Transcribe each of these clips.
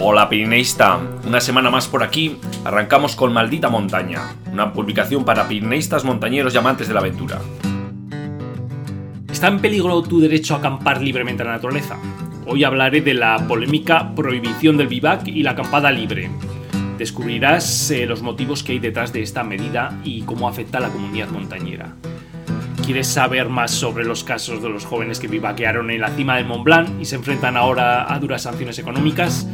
Hola Pirineísta, una semana más por aquí, arrancamos con Maldita Montaña, una publicación para pirineístas, montañeros y amantes de la aventura. ¿Está en peligro tu derecho a acampar libremente en la naturaleza? Hoy hablaré de la polémica prohibición del vivac y la acampada libre. Descubrirás eh, los motivos que hay detrás de esta medida y cómo afecta a la comunidad montañera. ¿Quieres saber más sobre los casos de los jóvenes que vivaquearon en la cima del Mont Blanc y se enfrentan ahora a duras sanciones económicas?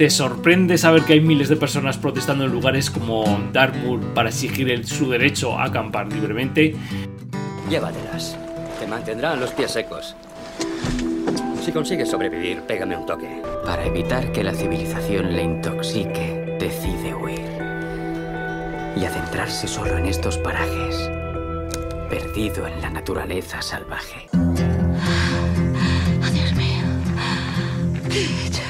¿Te sorprende saber que hay miles de personas protestando en lugares como Dartmoor para exigir su derecho a acampar libremente? Llévatelas. Te mantendrán los pies secos. Si consigues sobrevivir, pégame un toque. Para evitar que la civilización le intoxique, decide huir. Y adentrarse solo en estos parajes perdido en la naturaleza salvaje. Oh, Dios mío. ¿Qué he hecho?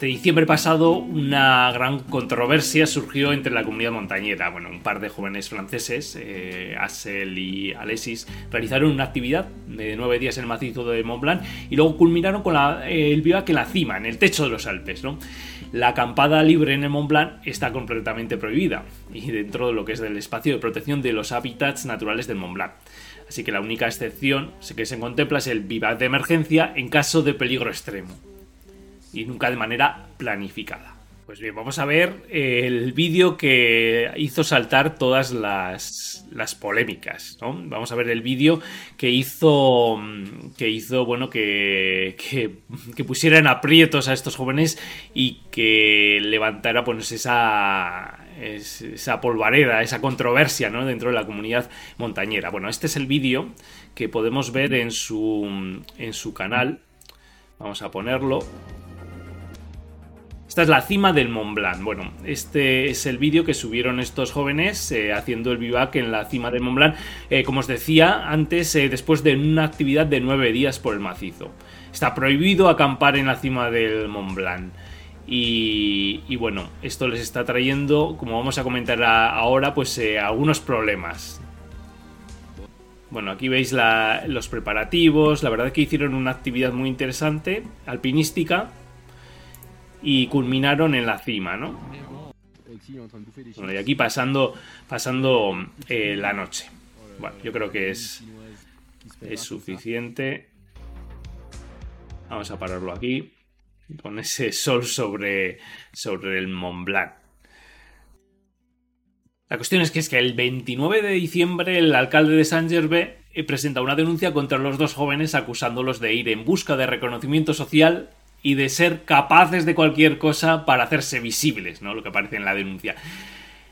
Este diciembre pasado una gran controversia surgió entre la comunidad montañera. Bueno, un par de jóvenes franceses, eh, y Alexis, realizaron una actividad de nueve días en el macizo de Mont Blanc y luego culminaron con eh, el vivac en la cima, en el techo de los Alpes. ¿no? La acampada libre en el Mont Blanc está completamente prohibida y dentro de lo que es del espacio de protección de los hábitats naturales del Mont Blanc. Así que la única excepción que se contempla es el vivac de emergencia en caso de peligro extremo y nunca de manera planificada. Pues bien, vamos a ver el vídeo que hizo saltar todas las, las polémicas, ¿no? Vamos a ver el vídeo que hizo, que hizo, bueno, que, que, que pusiera en aprietos a estos jóvenes y que levantara, pues, esa, esa polvareda, esa controversia, ¿no? Dentro de la comunidad montañera. Bueno, este es el vídeo que podemos ver en su, en su canal. Vamos a ponerlo. Esta es la cima del Mont Blanc. Bueno, este es el vídeo que subieron estos jóvenes eh, haciendo el vivac en la cima del Mont Blanc, eh, como os decía antes, eh, después de una actividad de nueve días por el macizo. Está prohibido acampar en la cima del Mont Blanc. Y, y bueno, esto les está trayendo, como vamos a comentar ahora, pues algunos problemas. Bueno, aquí veis los preparativos. La verdad es que hicieron una actividad muy interesante, alpinística y culminaron en la cima, ¿no? Bueno, y aquí pasando, pasando eh, la noche. Bueno, yo creo que es, es suficiente. Vamos a pararlo aquí. Con ese sol sobre, sobre el Mont Blanc. La cuestión es que es que el 29 de diciembre el alcalde de Saint Gervais presenta una denuncia contra los dos jóvenes acusándolos de ir en busca de reconocimiento social y de ser capaces de cualquier cosa para hacerse visibles, ¿no? Lo que aparece en la denuncia.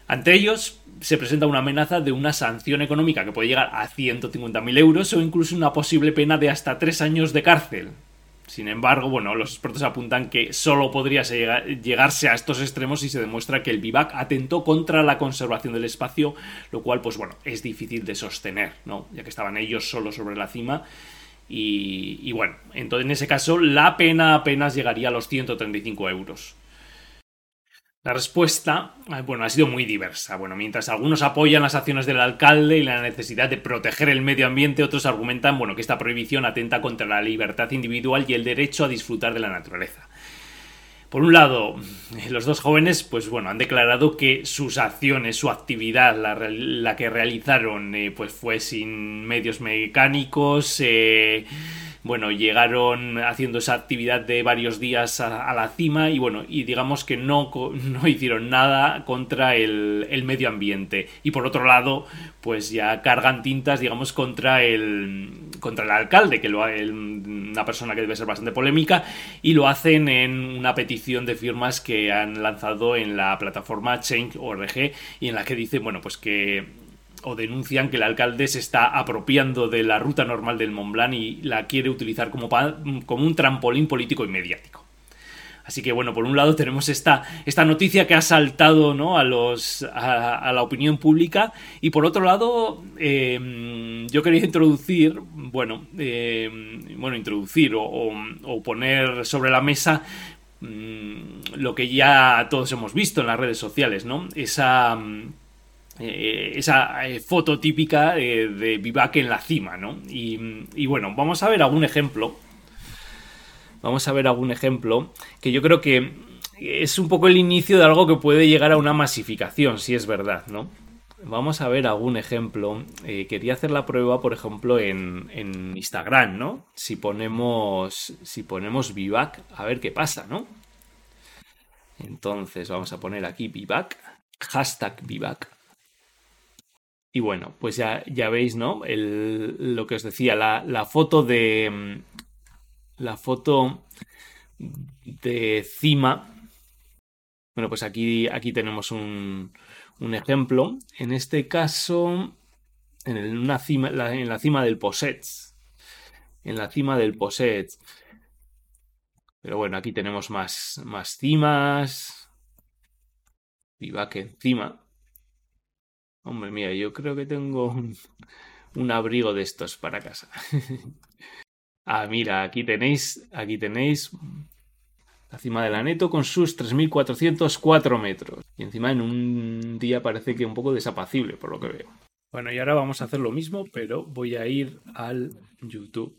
Ante ellos se presenta una amenaza de una sanción económica que puede llegar a 150.000 euros o incluso una posible pena de hasta tres años de cárcel. Sin embargo, bueno, los expertos apuntan que solo podría llegarse a estos extremos si se demuestra que el vivac atentó contra la conservación del espacio, lo cual, pues bueno, es difícil de sostener, ¿no? Ya que estaban ellos solos sobre la cima y, bueno, entonces en ese caso la pena apenas llegaría a los 135 euros. La respuesta, bueno, ha sido muy diversa. Bueno, mientras algunos apoyan las acciones del alcalde y la necesidad de proteger el medio ambiente, otros argumentan, bueno, que esta prohibición atenta contra la libertad individual y el derecho a disfrutar de la naturaleza. Por un lado, los dos jóvenes, pues bueno, han declarado que sus acciones, su actividad, la, que realizaron, eh, pues fue sin medios mecánicos, eh, bueno, llegaron haciendo esa actividad de varios días a, a, la cima y bueno, y digamos que no, no hicieron nada contra el, el, medio ambiente. Y por otro lado, pues ya cargan tintas, digamos, contra el, contra el alcalde, que lo el, una persona que debe ser bastante polémica, y lo hacen en una petición de firmas que han lanzado en la plataforma Change.org y en la que dice, bueno, pues que o denuncian que el alcalde se está apropiando de la ruta normal del Mont Blanc y la quiere utilizar como, un trampolín político y mediático. Así que bueno, por un lado tenemos esta, noticia que ha saltado a, los, a, la opinión pública y por otro lado em, yo quería introducir, bueno, em, bueno introducir o, poner sobre la mesa mm, lo que ya todos hemos visto en las redes sociales, ¿no? Esa... Eh, esa eh, foto típica de Vivac en la cima, ¿no? Y, y, bueno, vamos a ver algún ejemplo vamos a ver algún ejemplo que yo creo que es un poco el inicio de algo que puede llegar a una masificación, si es verdad, ¿no? Vamos a ver algún ejemplo. Eh, quería hacer la prueba, por ejemplo, en, en, Instagram, ¿no? Si ponemos, si ponemos Vivac, a ver qué pasa, ¿no? Entonces vamos a poner aquí Vivac, hashtag Vivac. Y bueno, pues ya, ya veis, ¿no? Lo que os decía, la, la foto de, la foto de cima. Bueno, pues aquí, aquí tenemos un, ejemplo. En este caso, en, una cima, en la cima del Posets. En la cima del Posets. Pero bueno, aquí tenemos más, más cimas. Que encima. Hombre, mía, yo creo que tengo un, abrigo de estos para casa. Ah, mira, aquí tenéis, aquí tenéis la cima de la Neto con sus 3.404 metros. Y encima en un día parece que un poco desapacible, por lo que veo. Bueno, y ahora vamos a hacer lo mismo, pero voy a ir al YouTube.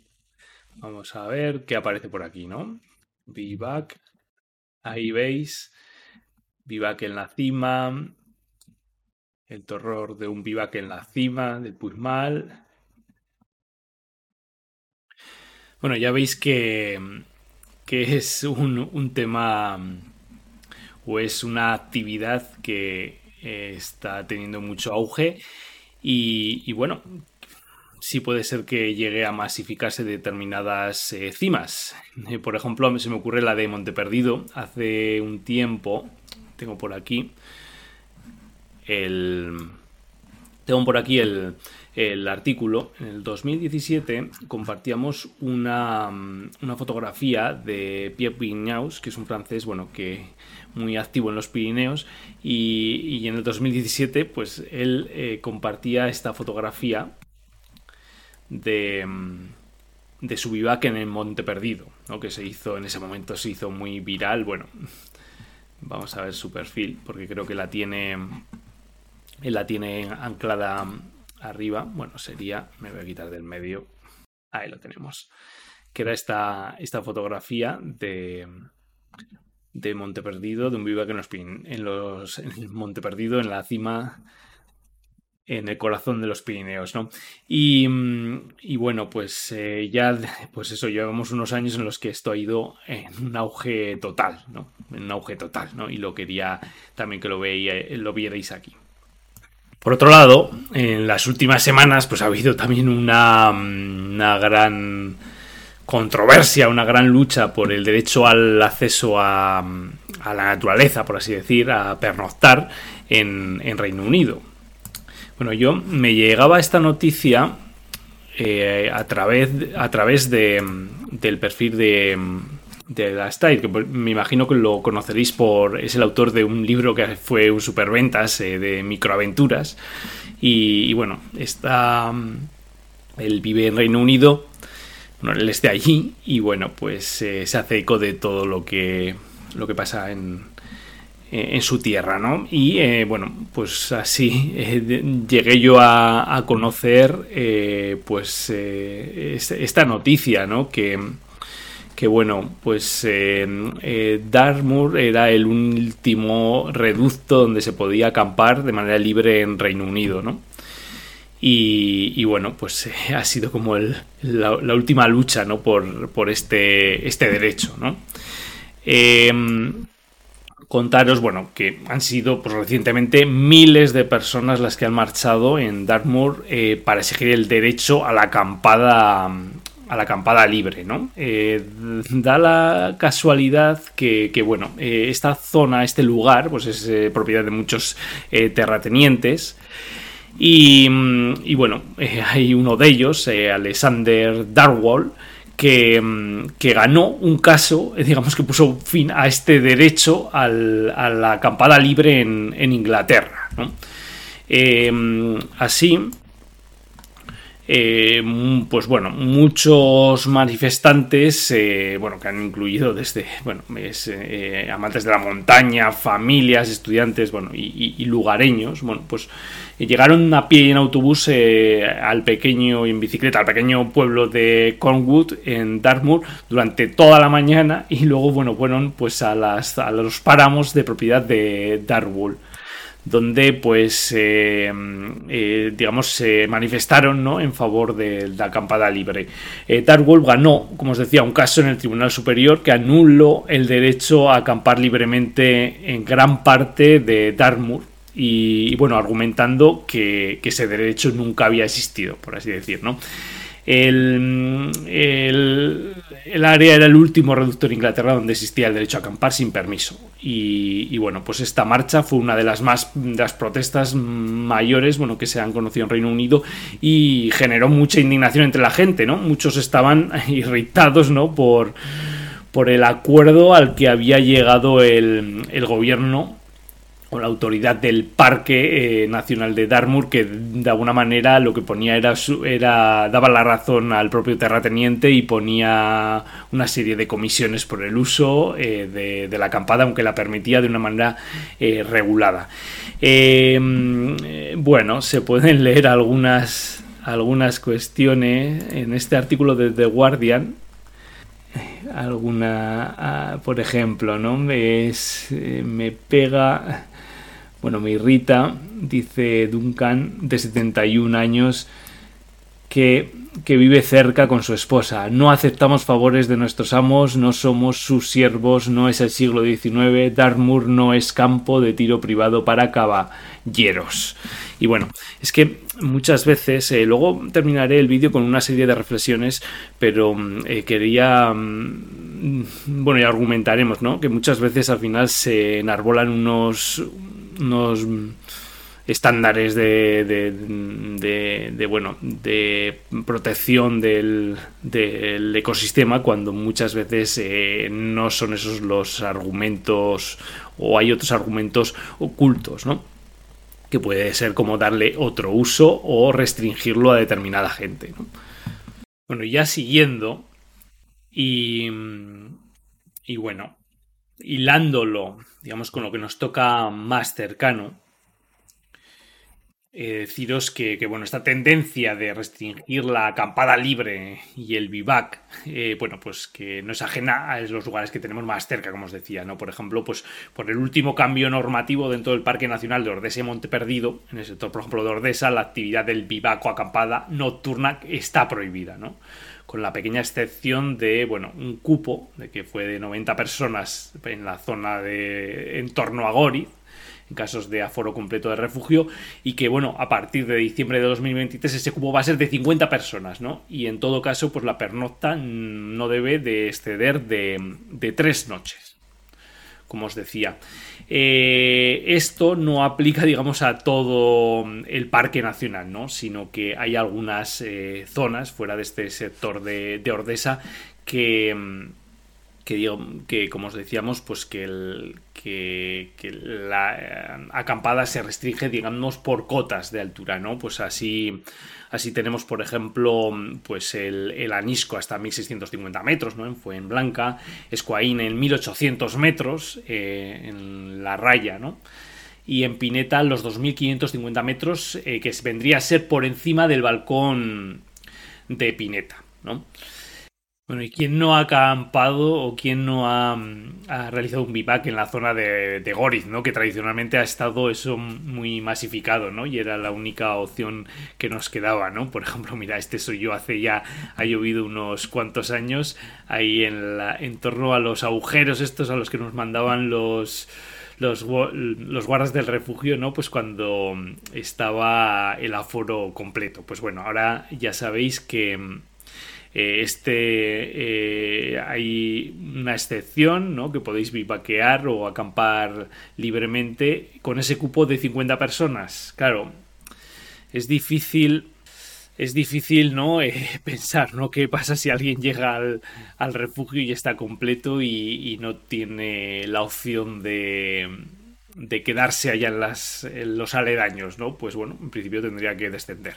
Vamos a ver qué aparece por aquí, ¿no? Vivac. Ahí veis. Vivac en la cima. El terror de un vivac en la cima del Puigmal. Bueno, ya veis que, que es un, tema o es una actividad que eh, está teniendo mucho auge y, bueno, sí puede ser que llegue a masificarse determinadas eh, cimas. Eh, por ejemplo, se me ocurre la de Monteperdido. Hace un tiempo, tengo por aquí Tengo por aquí el, artículo, en el 2017 compartíamos una, fotografía de Pierre Pignaus, que es un francés, bueno, que muy activo en los Pirineos, y, en el 2017, pues él eh, compartía esta fotografía de, su vivac en el Monte Perdido, ¿no? que se hizo en ese momento, se hizo muy viral, bueno, vamos a ver su perfil, porque creo que la tiene, la tiene anclada arriba, bueno, sería, me voy a quitar del medio, ahí lo tenemos, que era esta, esta fotografía de, de Monte Perdido, de un vivac en los, en los en Monte Perdido, en la cima, en el corazón de los Pirineos, ¿no? Y, y bueno, pues eh, ya, pues eso, llevamos unos años en los que esto ha ido en un auge total, ¿no? En un auge total, ¿no? Y lo quería también que lo, veía, lo vierais aquí. Por otro lado, en las últimas semanas pues ha habido también una, gran controversia, una gran lucha por el derecho al acceso a, la naturaleza, por así decir, a pernoctar en, Reino Unido. Bueno, yo me llegaba esta noticia eh, a través, a través de, del perfil de, de la Style, que me imagino que lo conoceréis por. es el autor de un libro que fue un superventas eh, de microaventuras. Y, bueno, está. Mm, él vive en Reino Unido. Bueno, él está allí. Y bueno, pues eh, se hace eco de todo lo que. lo que pasa en. Eh, en su tierra, ¿no? Y bueno, pues así llegué yo a, a conocer pues esta noticia, ¿no? Que, que bueno, pues eh, eh, Dartmoor era el último reducto donde se podía acampar de manera libre en Reino Unido, ¿no? Y, bueno, pues eh, ha sido como la, última lucha, ¿no? Por, este, este derecho, ¿no? Em, contaros, bueno, que han sido pues, recientemente miles de personas las que han marchado en Dartmoor para exigir el derecho a la acampada a la acampada libre, ¿no? Eh, da la casualidad que, bueno, eh, esta zona, este lugar, pues es eh, propiedad de muchos terratenientes Y, mm, y bueno, hay uno de ellos, Alexander Darwall, que, mm, que, ganó un caso, digamos que puso fin a este derecho a la acampada libre en, en Inglaterra. Eh, así, eh, pues bueno, muchos manifestantes, eh, bueno, que han incluido desde, bueno, eh, amantes de la montaña, familias, estudiantes, bueno, y, lugareños, bueno, pues llegaron a pie y en autobús eh, al pequeño, en bicicleta, al pequeño pueblo de Cornwood, en Dartmoor, durante toda la mañana, y luego, bueno, fueron pues a, las, a los páramos de propiedad de Dartmoor donde pues eh, eh, digamos se manifestaron ¿no? en favor de la acampada libre. Eh, Darwell ganó, como os decía, un caso en el Tribunal Superior que anuló el derecho a acampar libremente en gran parte de Dartmoor y, y bueno, argumentando que, que, ese derecho nunca había existido, por así decir, ¿no? El, el, el, área era el último reducto en Inglaterra donde existía el derecho a acampar sin permiso. Y, bueno, pues esta marcha fue una de las más de las protestas mayores bueno, que se han conocido en Reino Unido y generó mucha indignación entre la gente, ¿no? Muchos estaban irritados, ¿no? Por, por el acuerdo al que había llegado el, el gobierno o la autoridad del Parque eh, Nacional de Dartmoor que de alguna manera lo que ponía era, era daba la razón al propio terrateniente y ponía una serie de comisiones por el uso eh, de, la acampada aunque la permitía de una manera eh, regulada. Eh, bueno se pueden leer algunas algunas cuestiones. En este artículo de The Guardian alguna uh, por ejemplo no es me pega bueno, me irrita, dice Duncan, de 71 años, que, que, vive cerca con su esposa. No aceptamos favores de nuestros amos, no somos sus siervos, no es el siglo XIX, Dartmoor no es campo de tiro privado para caballeros. Y bueno, es que muchas veces, eh, luego terminaré el vídeo con una serie de reflexiones, pero eh, quería, mm, bueno, y argumentaremos, ¿no? Que muchas veces al final se enarbolan unos unos estándares de, de, de, de, bueno de protección del, ecosistema cuando muchas veces eh, no son esos los argumentos o hay otros argumentos ocultos no que puede ser como darle otro uso o restringirlo a determinada gente ¿no? bueno ya siguiendo y y bueno hilándolo, digamos, con lo que nos toca más cercano, eh, deciros que, que, bueno, esta tendencia de restringir la acampada libre y el vivac, eh, bueno, pues que no es ajena a los lugares que tenemos más cerca, como os decía, ¿no? Por ejemplo, pues por el último cambio normativo dentro del Parque Nacional de Ordesa y Monte Perdido, en el sector, por ejemplo, de Ordesa, la actividad del vivac o acampada nocturna está prohibida, ¿no? Con la pequeña excepción de, bueno, un cupo de que fue de 90 personas en la zona de en torno a Gori, en casos de aforo completo de refugio, y que, bueno, a partir de diciembre de 2023 ese cupo va a ser de 50 personas, ¿no? Y en todo caso, pues la pernocta no debe de exceder de, de tres noches como os decía. Eh, esto no aplica, digamos, a todo el parque nacional, ¿no? Sino que hay algunas eh, zonas fuera de este sector de, de Ordesa que, que, como os decíamos, pues que, la eh, acampada se restringe, digamos, por cotas de altura, ¿no? Pues así Así tenemos, por ejemplo, pues el, Anisco hasta 1650 metros, ¿no? En Fuenblanca, Escoaín en 1800 metros, eh, en la raya, ¿no? Y en Pineta los 2550 metros, eh, que vendría a ser por encima del balcón de Pineta, ¿no? Bueno, ¿y quién no ha acampado o quién no ha, ha realizado un bivac en la zona de, de, Goriz, ¿no? Que tradicionalmente ha estado eso muy masificado, ¿no? Y era la única opción que nos quedaba, ¿no? Por ejemplo, mira, este soy yo hace ya, ha llovido unos cuantos años, ahí en, la, en torno a los agujeros estos a los que nos mandaban los... Los, los, guardas del refugio, ¿no? Pues cuando estaba el aforo completo. Pues bueno, ahora ya sabéis que eh, este eh, hay una excepción ¿no? que podéis bivaquear o acampar libremente con ese cupo de 50 personas. Claro es difícil es difícil no eh, pensar no qué pasa si alguien llega al, al refugio y está completo y, no tiene la opción de, de quedarse allá en, las, en los aledaños no pues bueno en principio tendría que descender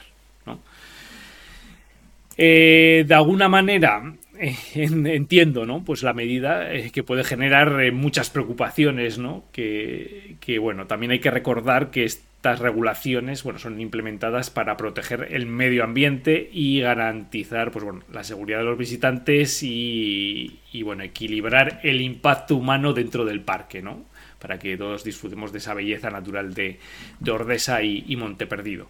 eh, de alguna manera eh, entiendo, ¿no? Pues la medida eh, que puede generar eh, muchas preocupaciones, ¿no? Que, que, bueno, también hay que recordar que estas regulaciones, bueno, son implementadas para proteger el medio ambiente y garantizar, pues bueno, la seguridad de los visitantes y, bueno, equilibrar el impacto humano dentro del parque, ¿no? Para que todos disfrutemos de esa belleza natural de, de Ordesa y, y Monte Perdido.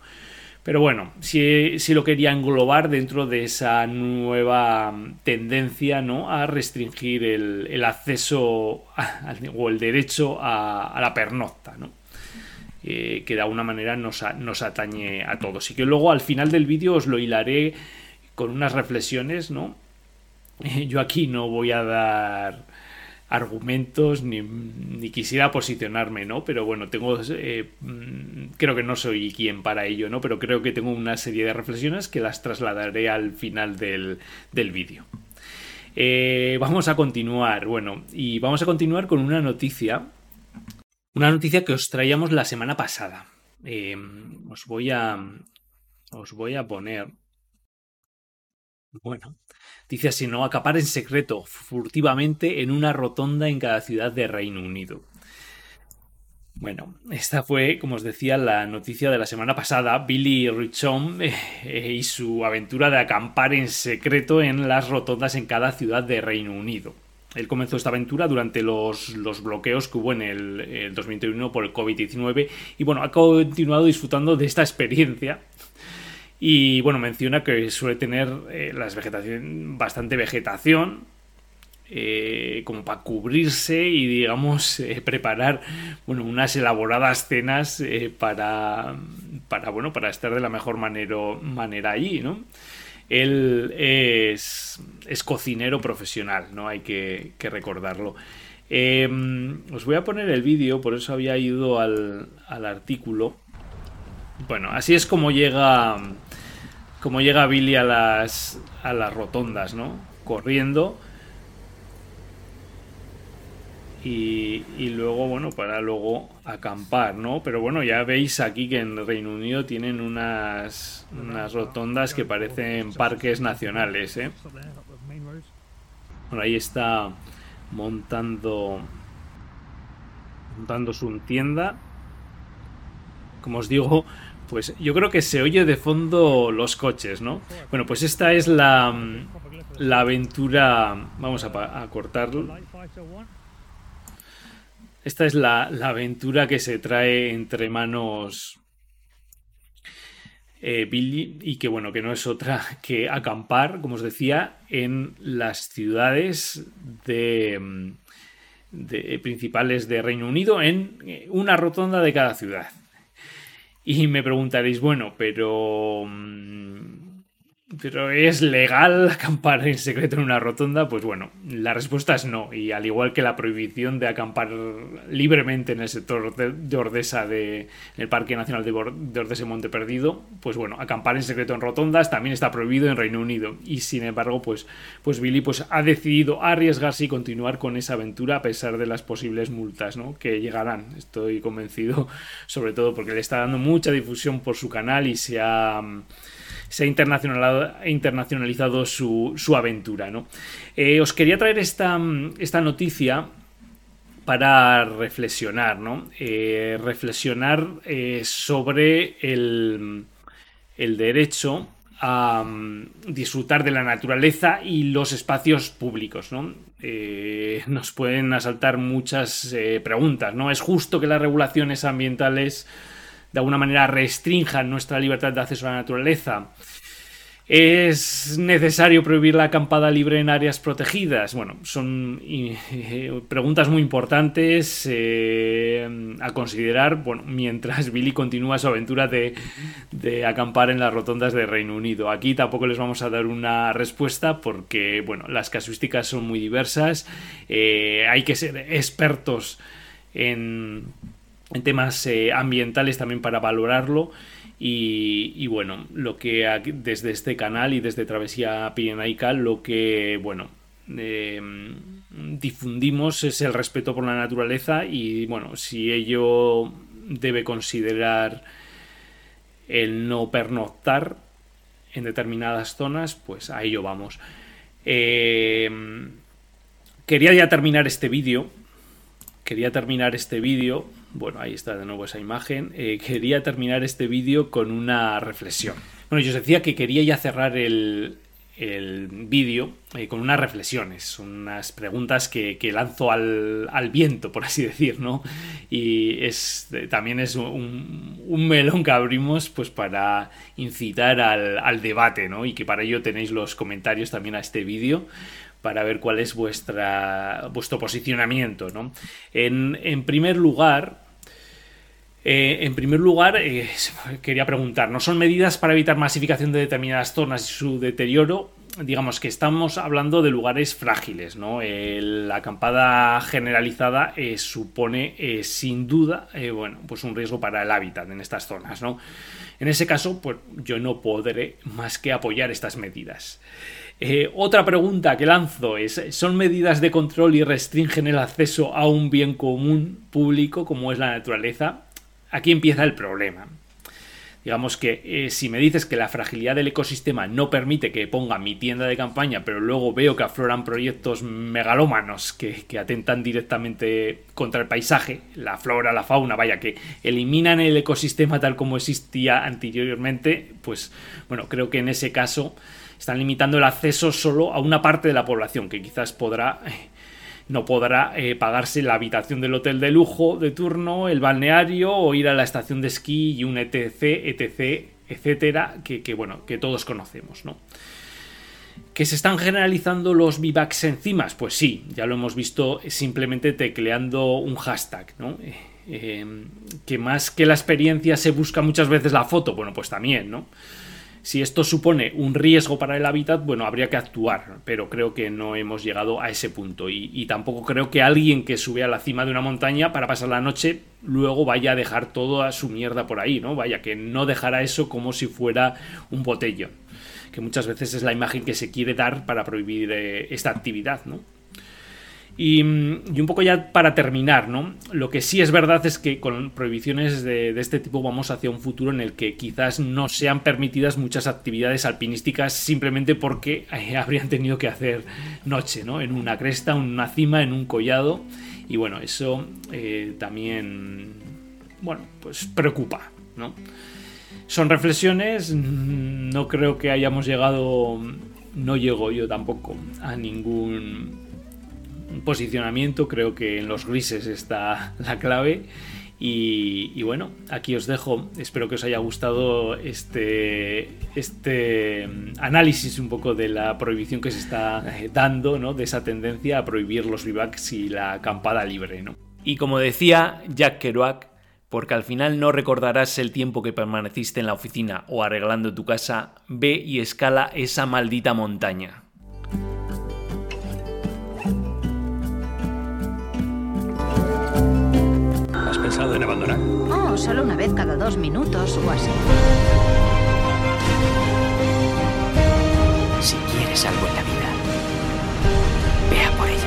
Pero bueno, si, si, lo quería englobar dentro de esa nueva tendencia ¿no? a restringir el, acceso o el derecho a, la pernocta, ¿no? Eh, que de alguna manera nos, nos, atañe a todos. Y que luego al final del vídeo os lo hilaré con unas reflexiones, ¿no? Yo aquí no voy a dar argumentos ni, ni, quisiera posicionarme, ¿no? Pero bueno, tengo, eh, creo que no soy quien para ello, ¿no? Pero creo que tengo una serie de reflexiones que las trasladaré al final del, del vídeo. Eh, vamos a continuar, bueno, y vamos a continuar con una noticia, una noticia que os traíamos la semana pasada. Eh, os voy a, os voy a poner, bueno, Dice así, ¿no? Acapar en secreto, furtivamente, en una rotonda en cada ciudad de Reino Unido. Bueno, esta fue, como os decía, la noticia de la semana pasada. Billy Richon eh, y su aventura de acampar en secreto en las rotondas en cada ciudad de Reino Unido. Él comenzó esta aventura durante los, los bloqueos que hubo en el, el 2021 por el COVID-19 y bueno, ha continuado disfrutando de esta experiencia y bueno, menciona que suele tener eh, las bastante vegetación, eh, como para cubrirse y digamos eh, preparar bueno unas elaboradas cenas para para bueno para estar de la mejor manera allí no él es, es cocinero profesional no hay que, recordarlo. Eh, os voy a poner el vídeo por eso había ido al artículo bueno así es como llega como llega Billy a las, a las rotondas, ¿no? Corriendo. Y, y, luego, bueno, para luego acampar, ¿no? Pero bueno, ya veis aquí que en Reino Unido tienen unas, unas rotondas que parecen parques nacionales, ¿eh? Bueno, ahí está montando montando su tienda. Como os digo, pues yo creo que se oye de fondo los coches, ¿no? Bueno, pues esta es la, la aventura... Vamos a, cortarlo. Esta es la, la, aventura que se trae entre manos eh, Billy y que bueno, que no es otra que acampar, como os decía, en las ciudades de, de principales de Reino Unido en una rotonda de cada ciudad. Y me preguntaréis, bueno, pero... ¿Pero es legal acampar en secreto en una rotonda? Pues bueno, la respuesta es no. Y al igual que la prohibición de acampar libremente en el sector de Ordesa, de, en el Parque Nacional de, de Ordesa y Monte Perdido, pues bueno, acampar en secreto en rotondas también está prohibido en Reino Unido. Y sin embargo, pues, pues Billy pues, ha decidido arriesgarse y continuar con esa aventura a pesar de las posibles multas ¿no? que llegarán. Estoy convencido, sobre todo porque le está dando mucha difusión por su canal y se ha se ha internacionalizado, su, aventura. ¿no? Eh, os quería traer esta, noticia para reflexionar, ¿no? Eh, reflexionar eh, sobre el, derecho a um, disfrutar de la naturaleza y los espacios públicos, ¿no? Nos pueden asaltar muchas preguntas, ¿no? ¿Es justo que las regulaciones ambientales de alguna manera restrinjan nuestra libertad de acceso a la naturaleza. ¿Es necesario prohibir la acampada libre en áreas protegidas? Bueno, son eh, preguntas muy importantes eh, a considerar bueno, mientras Billy continúa su aventura de, de, acampar en las rotondas de Reino Unido. Aquí tampoco les vamos a dar una respuesta porque bueno, las casuísticas son muy diversas, eh, hay que ser expertos en en temas eh, ambientales también para valorarlo Y, bueno, lo que desde este canal y desde Travesía Pirenaica, lo que, bueno, em, difundimos es el respeto por la naturaleza y, bueno, si ello debe considerar el no pernoctar en determinadas zonas, pues a ello vamos. Em, quería ya terminar este vídeo. Quería terminar este vídeo bueno, ahí está de nuevo esa imagen. Eh, quería terminar este vídeo con una reflexión. Bueno, yo os decía que quería ya cerrar el, vídeo eh, con unas reflexiones, unas preguntas que, lanzo al, viento, por así decir, ¿no? Y es, también es un, melón que abrimos pues para incitar al, al, debate, ¿no? Y que para ello tenéis los comentarios también a este vídeo para ver cuál es vuestra, vuestro posicionamiento, ¿no? En, en primer lugar, eh, en primer lugar, eh, quería preguntar, ¿no son medidas para evitar masificación de determinadas zonas y su deterioro? Digamos que estamos hablando de lugares frágiles, ¿no? la acampada generalizada eh, supone sin duda, bueno, pues un riesgo para el hábitat en estas zonas. En ese caso, pues yo no podré más que apoyar estas medidas. otra pregunta que lanzo es, ¿son medidas de control y restringen el acceso a un bien común público como es la naturaleza? Aquí empieza el problema. Digamos que eh, si me dices que la fragilidad del ecosistema no permite que ponga mi tienda de campaña, pero luego veo que afloran proyectos megalómanos que, atentan directamente contra el paisaje, la flora, la fauna, vaya, que eliminan el ecosistema tal como existía anteriormente, pues bueno, creo que en ese caso están limitando el acceso solo a una parte de la población que quizás podrá eh, no podrá eh, pagarse la habitación del hotel de lujo de turno, el balneario o ir a la estación de esquí y un etc, etc, etcétera, que, bueno, que todos conocemos, ¿no? ¿Que se están generalizando los vivacs enzimas? Pues sí, ya lo hemos visto simplemente tecleando un hashtag, ¿no? Eh, eh, que más que la experiencia se busca muchas veces la foto, bueno, pues también, ¿no? Si esto supone un riesgo para el hábitat, bueno, habría que actuar, pero creo que no hemos llegado a ese punto. Y, tampoco creo que alguien que sube a la cima de una montaña para pasar la noche luego vaya a dejar toda su mierda por ahí, ¿no? Vaya, que no dejará eso como si fuera un botellón. Que muchas veces es la imagen que se quiere dar para prohibir eh, esta actividad, ¿no? Y, un poco ya para terminar, ¿no? Lo que sí es verdad es que con prohibiciones de, este tipo vamos hacia un futuro en el que quizás no sean permitidas muchas actividades alpinísticas simplemente porque eh, habrían tenido que hacer noche, ¿no? En una cresta, en una cima, en un collado. Y bueno, eso eh, también, bueno, pues preocupa, ¿no? Son reflexiones, no creo que hayamos llegado, no llego yo tampoco a ningún posicionamiento, creo que en los grises está la clave. Y, bueno, aquí os dejo. Espero que os haya gustado este, este análisis un poco de la prohibición que se está dando, ¿no? De esa tendencia a prohibir los vivacs y la acampada libre, ¿no? Y como decía Jack Kerouac, porque al final no recordarás el tiempo que permaneciste en la oficina o arreglando tu casa, ve y escala esa maldita montaña. En abandonar? Oh, solo una vez cada dos minutos o así. Si quieres algo en la vida, vea por ello.